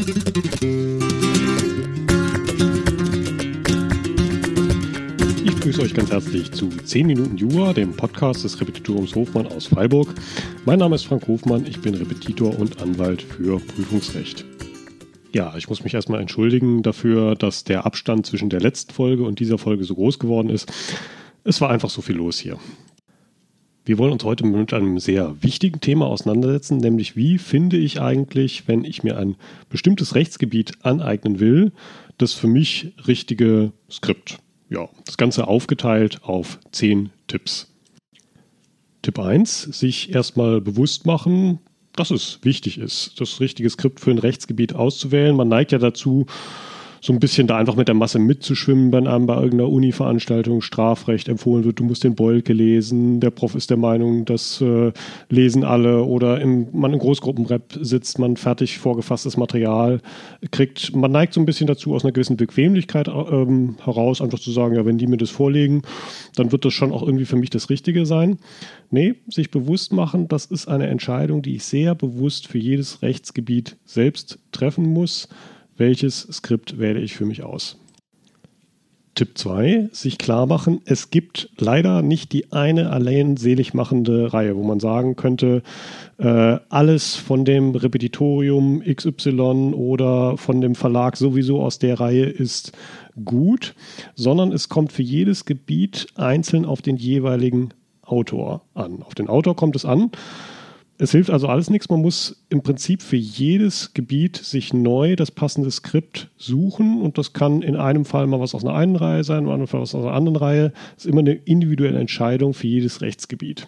Ich begrüße euch ganz herzlich zu 10 Minuten Jura, dem Podcast des Repetitoriums Hofmann aus Freiburg. Mein Name ist Frank Hofmann, ich bin Repetitor und Anwalt für Prüfungsrecht. Ja, ich muss mich erstmal entschuldigen dafür, dass der Abstand zwischen der letzten Folge und dieser Folge so groß geworden ist. Es war einfach so viel los hier. Wir wollen uns heute mit einem sehr wichtigen Thema auseinandersetzen, nämlich wie finde ich eigentlich, wenn ich mir ein bestimmtes Rechtsgebiet aneignen will, das für mich richtige Skript. Ja, das Ganze aufgeteilt auf zehn Tipps. Tipp 1, sich erstmal bewusst machen, dass es wichtig ist, das richtige Skript für ein Rechtsgebiet auszuwählen. Man neigt ja dazu, so ein bisschen da einfach mit der Masse mitzuschwimmen, wenn einem bei irgendeiner Uni-Veranstaltung Strafrecht empfohlen wird, du musst den Bolke lesen, der Prof ist der Meinung, das äh, lesen alle oder im, man in Großgruppenrep sitzt, man fertig vorgefasstes Material kriegt. Man neigt so ein bisschen dazu, aus einer gewissen Bequemlichkeit ähm, heraus einfach zu sagen, ja, wenn die mir das vorlegen, dann wird das schon auch irgendwie für mich das Richtige sein. Nee, sich bewusst machen, das ist eine Entscheidung, die ich sehr bewusst für jedes Rechtsgebiet selbst treffen muss welches Skript wähle ich für mich aus. Tipp 2, sich klar machen, es gibt leider nicht die eine allein selig machende Reihe, wo man sagen könnte, äh, alles von dem Repetitorium XY oder von dem Verlag sowieso aus der Reihe ist gut, sondern es kommt für jedes Gebiet einzeln auf den jeweiligen Autor an. Auf den Autor kommt es an. Es hilft also alles nichts. Man muss im Prinzip für jedes Gebiet sich neu das passende Skript suchen und das kann in einem Fall mal was aus einer einen Reihe sein, in einem Fall was aus einer anderen Reihe. Das ist immer eine individuelle Entscheidung für jedes Rechtsgebiet.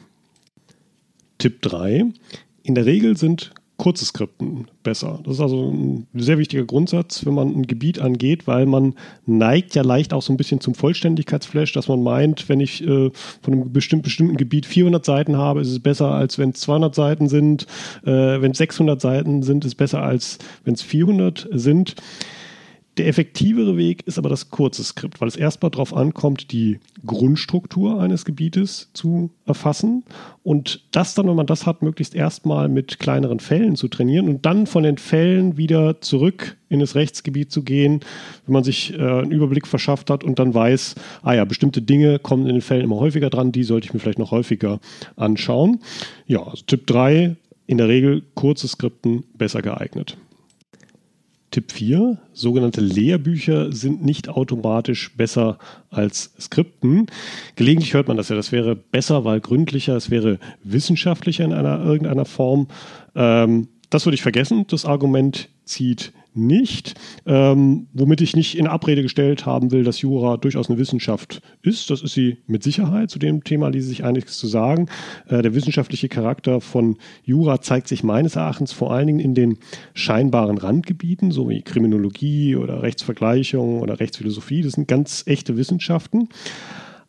Tipp 3. In der Regel sind kurze Skripten besser. Das ist also ein sehr wichtiger Grundsatz, wenn man ein Gebiet angeht, weil man neigt ja leicht auch so ein bisschen zum Vollständigkeitsflash, dass man meint, wenn ich äh, von einem bestimmten, bestimmten Gebiet 400 Seiten habe, ist es besser, als wenn es 200 Seiten sind. Äh, wenn es 600 Seiten sind, ist es besser, als wenn es 400 sind. Der effektivere Weg ist aber das kurze Skript, weil es erstmal darauf ankommt, die Grundstruktur eines Gebietes zu erfassen und das dann, wenn man das hat, möglichst erstmal mit kleineren Fällen zu trainieren und dann von den Fällen wieder zurück in das Rechtsgebiet zu gehen, wenn man sich äh, einen Überblick verschafft hat und dann weiß, ah ja, bestimmte Dinge kommen in den Fällen immer häufiger dran, die sollte ich mir vielleicht noch häufiger anschauen. Ja, also Tipp 3, in der Regel kurze Skripten besser geeignet. Tipp 4. Sogenannte Lehrbücher sind nicht automatisch besser als Skripten. Gelegentlich hört man das ja, das wäre besser, weil gründlicher, es wäre wissenschaftlicher in einer irgendeiner Form. Ähm, das würde ich vergessen. Das Argument zieht nicht, ähm, womit ich nicht in Abrede gestellt haben will, dass Jura durchaus eine Wissenschaft ist. Das ist sie mit Sicherheit. Zu dem Thema ließe sich einiges zu sagen. Äh, der wissenschaftliche Charakter von Jura zeigt sich meines Erachtens vor allen Dingen in den scheinbaren Randgebieten, so wie Kriminologie oder Rechtsvergleichung oder Rechtsphilosophie. Das sind ganz echte Wissenschaften.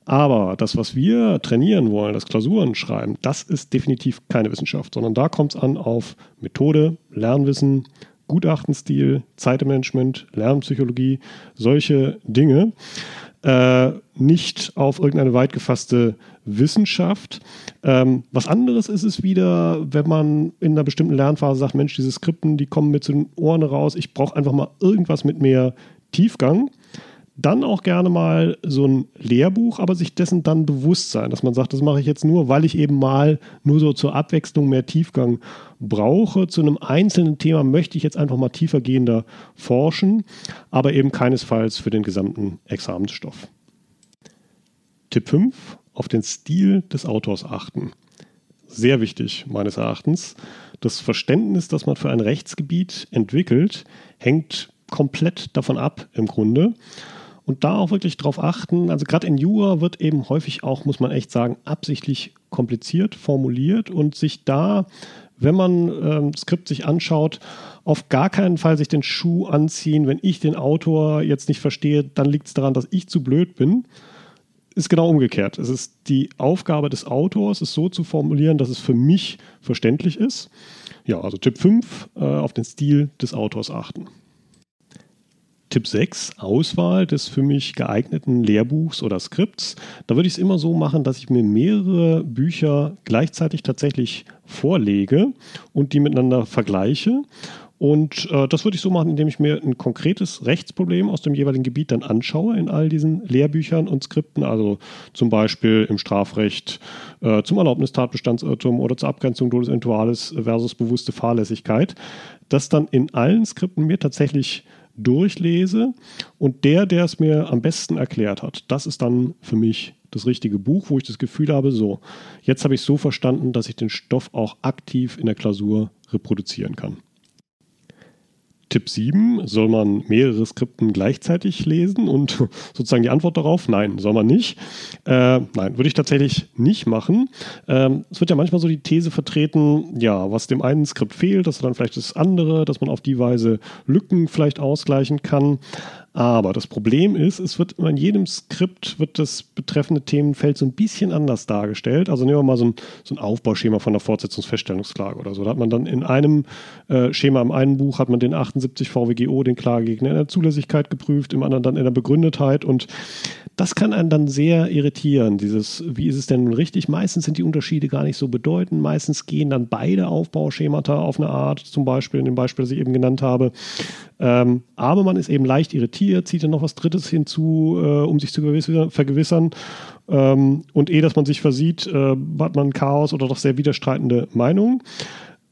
Aber das, was wir trainieren wollen, das Klausuren schreiben, das ist definitiv keine Wissenschaft, sondern da kommt es an auf Methode, Lernwissen, Gutachtenstil, Zeitmanagement, Lernpsychologie, solche Dinge. Äh, nicht auf irgendeine weit gefasste Wissenschaft. Ähm, was anderes ist es wieder, wenn man in einer bestimmten Lernphase sagt, Mensch, diese Skripten, die kommen mir zu den Ohren raus, ich brauche einfach mal irgendwas mit mehr Tiefgang. Dann auch gerne mal so ein Lehrbuch, aber sich dessen dann bewusst sein, dass man sagt, das mache ich jetzt nur, weil ich eben mal nur so zur Abwechslung mehr Tiefgang brauche. Zu einem einzelnen Thema möchte ich jetzt einfach mal tiefergehender forschen, aber eben keinesfalls für den gesamten Examensstoff. Tipp 5, auf den Stil des Autors achten. Sehr wichtig meines Erachtens. Das Verständnis, das man für ein Rechtsgebiet entwickelt, hängt komplett davon ab im Grunde und da auch wirklich drauf achten. Also gerade in Jura wird eben häufig auch, muss man echt sagen, absichtlich kompliziert formuliert und sich da, wenn man ähm, Skript sich anschaut, auf gar keinen Fall sich den Schuh anziehen. Wenn ich den Autor jetzt nicht verstehe, dann liegt es daran, dass ich zu blöd bin. Ist genau umgekehrt. Es ist die Aufgabe des Autors, es so zu formulieren, dass es für mich verständlich ist. Ja, also Tipp 5, äh, auf den Stil des Autors achten. Tipp 6, Auswahl des für mich geeigneten Lehrbuchs oder Skripts. Da würde ich es immer so machen, dass ich mir mehrere Bücher gleichzeitig tatsächlich vorlege und die miteinander vergleiche. Und äh, das würde ich so machen, indem ich mir ein konkretes Rechtsproblem aus dem jeweiligen Gebiet dann anschaue in all diesen Lehrbüchern und Skripten, also zum Beispiel im Strafrecht äh, zum Erlaubnistatbestandsirrtum oder zur Abgrenzung Dolus Eventualis versus bewusste Fahrlässigkeit, das dann in allen Skripten mir tatsächlich durchlese und der, der es mir am besten erklärt hat, das ist dann für mich das richtige Buch, wo ich das Gefühl habe, so, jetzt habe ich es so verstanden, dass ich den Stoff auch aktiv in der Klausur reproduzieren kann. Tipp 7, soll man mehrere Skripten gleichzeitig lesen und sozusagen die Antwort darauf, nein, soll man nicht. Äh, nein, würde ich tatsächlich nicht machen. Ähm, es wird ja manchmal so die These vertreten, ja, was dem einen Skript fehlt, dass dann vielleicht das andere, dass man auf die Weise Lücken vielleicht ausgleichen kann. Aber das Problem ist, es wird in jedem Skript wird das betreffende Themenfeld so ein bisschen anders dargestellt. Also nehmen wir mal so ein, so ein Aufbauschema von der Fortsetzungsfeststellungsklage oder so. Da hat man dann in einem äh, Schema, im einen Buch hat man den 78 VWGO, den Klagegegner in der Zulässigkeit geprüft, im anderen dann in der Begründetheit und das kann einen dann sehr irritieren. Dieses, wie ist es denn nun richtig? Meistens sind die Unterschiede gar nicht so bedeutend. Meistens gehen dann beide Aufbauschemata auf eine Art, zum Beispiel in dem Beispiel, das ich eben genannt habe. Ähm, aber man ist eben leicht irritiert, zieht dann noch was Drittes hinzu, äh, um sich zu vergewissern. Ähm, und ehe dass man sich versieht, äh, hat man Chaos oder doch sehr widerstreitende Meinungen.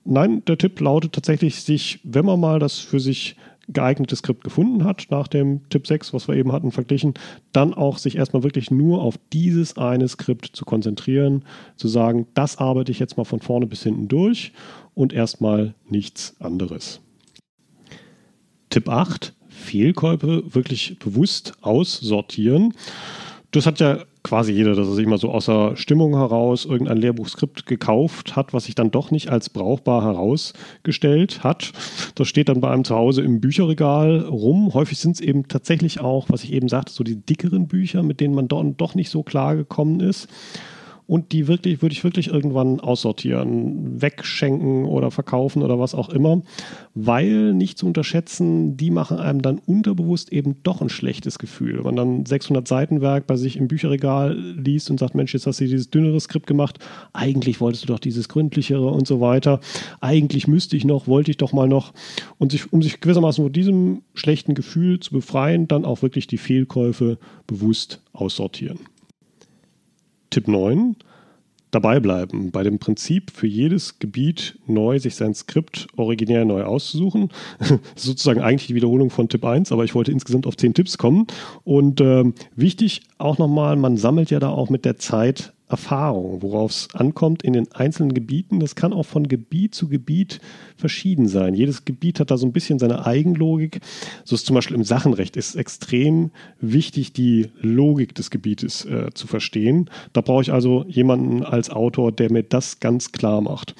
Nein, der Tipp lautet tatsächlich, sich, wenn man mal das für sich geeignetes Skript gefunden hat, nach dem Tipp 6, was wir eben hatten, verglichen, dann auch sich erstmal wirklich nur auf dieses eine Skript zu konzentrieren, zu sagen, das arbeite ich jetzt mal von vorne bis hinten durch und erstmal nichts anderes. Tipp 8, Fehlkäufe wirklich bewusst aussortieren. Das hat ja quasi jeder, dass er sich mal so außer Stimmung heraus irgendein Lehrbuchskript gekauft hat, was sich dann doch nicht als brauchbar herausgestellt hat. Das steht dann bei einem zu Hause im Bücherregal rum. Häufig sind es eben tatsächlich auch, was ich eben sagte, so die dickeren Bücher, mit denen man doch nicht so klar gekommen ist und die wirklich, würde ich wirklich irgendwann aussortieren, wegschenken oder verkaufen oder was auch immer, weil nicht zu unterschätzen, die machen einem dann unterbewusst eben doch ein schlechtes Gefühl. Wenn man dann 600 Seitenwerk bei sich im Bücherregal liest und sagt, Mensch, jetzt hast du dieses dünnere Skript gemacht, eigentlich wolltest du doch dieses gründlichere und so weiter, eigentlich müsste ich noch, wollte ich doch mal noch und sich, um sich gewissermaßen von diesem schlechten Gefühl zu befreien, dann auch wirklich die Fehlkäufe bewusst aussortieren. Tipp 9. Dabei bleiben, bei dem Prinzip für jedes Gebiet neu sich sein Skript originär neu auszusuchen. Sozusagen eigentlich die Wiederholung von Tipp 1, aber ich wollte insgesamt auf 10 Tipps kommen. Und äh, wichtig auch nochmal, man sammelt ja da auch mit der Zeit Erfahrung, worauf es ankommt in den einzelnen Gebieten. Das kann auch von Gebiet zu Gebiet verschieden sein. Jedes Gebiet hat da so ein bisschen seine Eigenlogik. So ist zum Beispiel im Sachenrecht ist extrem wichtig, die Logik des Gebietes äh, zu verstehen. Da brauche ich also jemanden als Autor, der mir das ganz klar macht.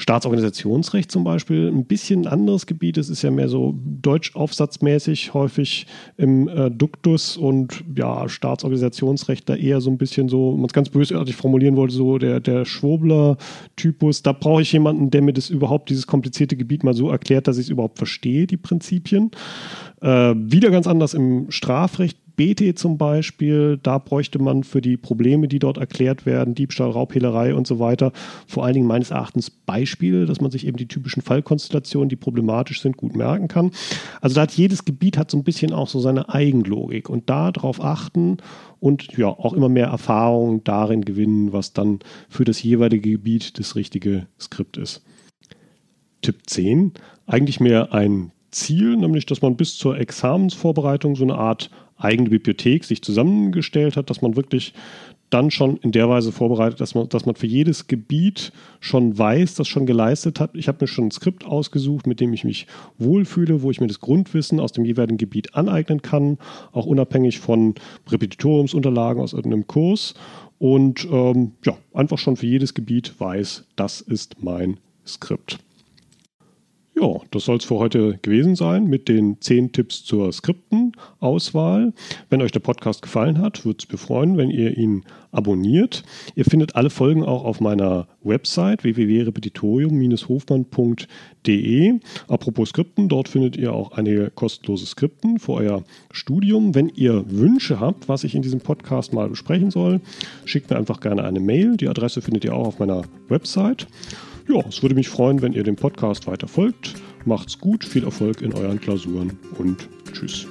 Staatsorganisationsrecht zum Beispiel ein bisschen anderes Gebiet. Es ist ja mehr so deutschaufsatzmäßig häufig im äh, Duktus und ja, Staatsorganisationsrecht da eher so ein bisschen so, wenn man es ganz bösartig formulieren wollte, so der, der Schwurbler-Typus. Da brauche ich jemanden, der mir das überhaupt, dieses komplizierte Gebiet mal so erklärt, dass ich es überhaupt verstehe, die Prinzipien. Äh, wieder ganz anders im Strafrecht BT zum Beispiel, da bräuchte man für die Probleme, die dort erklärt werden, Diebstahl, Raubhehlerei und so weiter, vor allen Dingen meines Erachtens Beispiele, dass man sich eben die typischen Fallkonstellationen, die problematisch sind, gut merken kann. Also da hat jedes Gebiet hat so ein bisschen auch so seine Eigenlogik und da darauf achten und ja auch immer mehr Erfahrung darin gewinnen, was dann für das jeweilige Gebiet das richtige Skript ist. Tipp 10, eigentlich mehr ein Ziel, nämlich dass man bis zur Examensvorbereitung so eine Art eigene Bibliothek sich zusammengestellt hat, dass man wirklich dann schon in der Weise vorbereitet, dass man, dass man für jedes Gebiet schon weiß, das schon geleistet hat. Ich habe mir schon ein Skript ausgesucht, mit dem ich mich wohlfühle, wo ich mir das Grundwissen aus dem jeweiligen Gebiet aneignen kann, auch unabhängig von Repetitoriumsunterlagen aus irgendeinem Kurs. Und ähm, ja, einfach schon für jedes Gebiet weiß, das ist mein Skript. Ja, das soll es für heute gewesen sein mit den zehn Tipps zur Skriptenauswahl. Wenn euch der Podcast gefallen hat, würde es mich freuen, wenn ihr ihn abonniert. Ihr findet alle Folgen auch auf meiner Website www.repetitorium-hofmann.de. Apropos Skripten, dort findet ihr auch einige kostenlose Skripten für euer Studium. Wenn ihr Wünsche habt, was ich in diesem Podcast mal besprechen soll, schickt mir einfach gerne eine Mail. Die Adresse findet ihr auch auf meiner Website. Ja, es würde mich freuen, wenn ihr dem Podcast weiter folgt. Macht's gut, viel Erfolg in euren Klausuren und tschüss.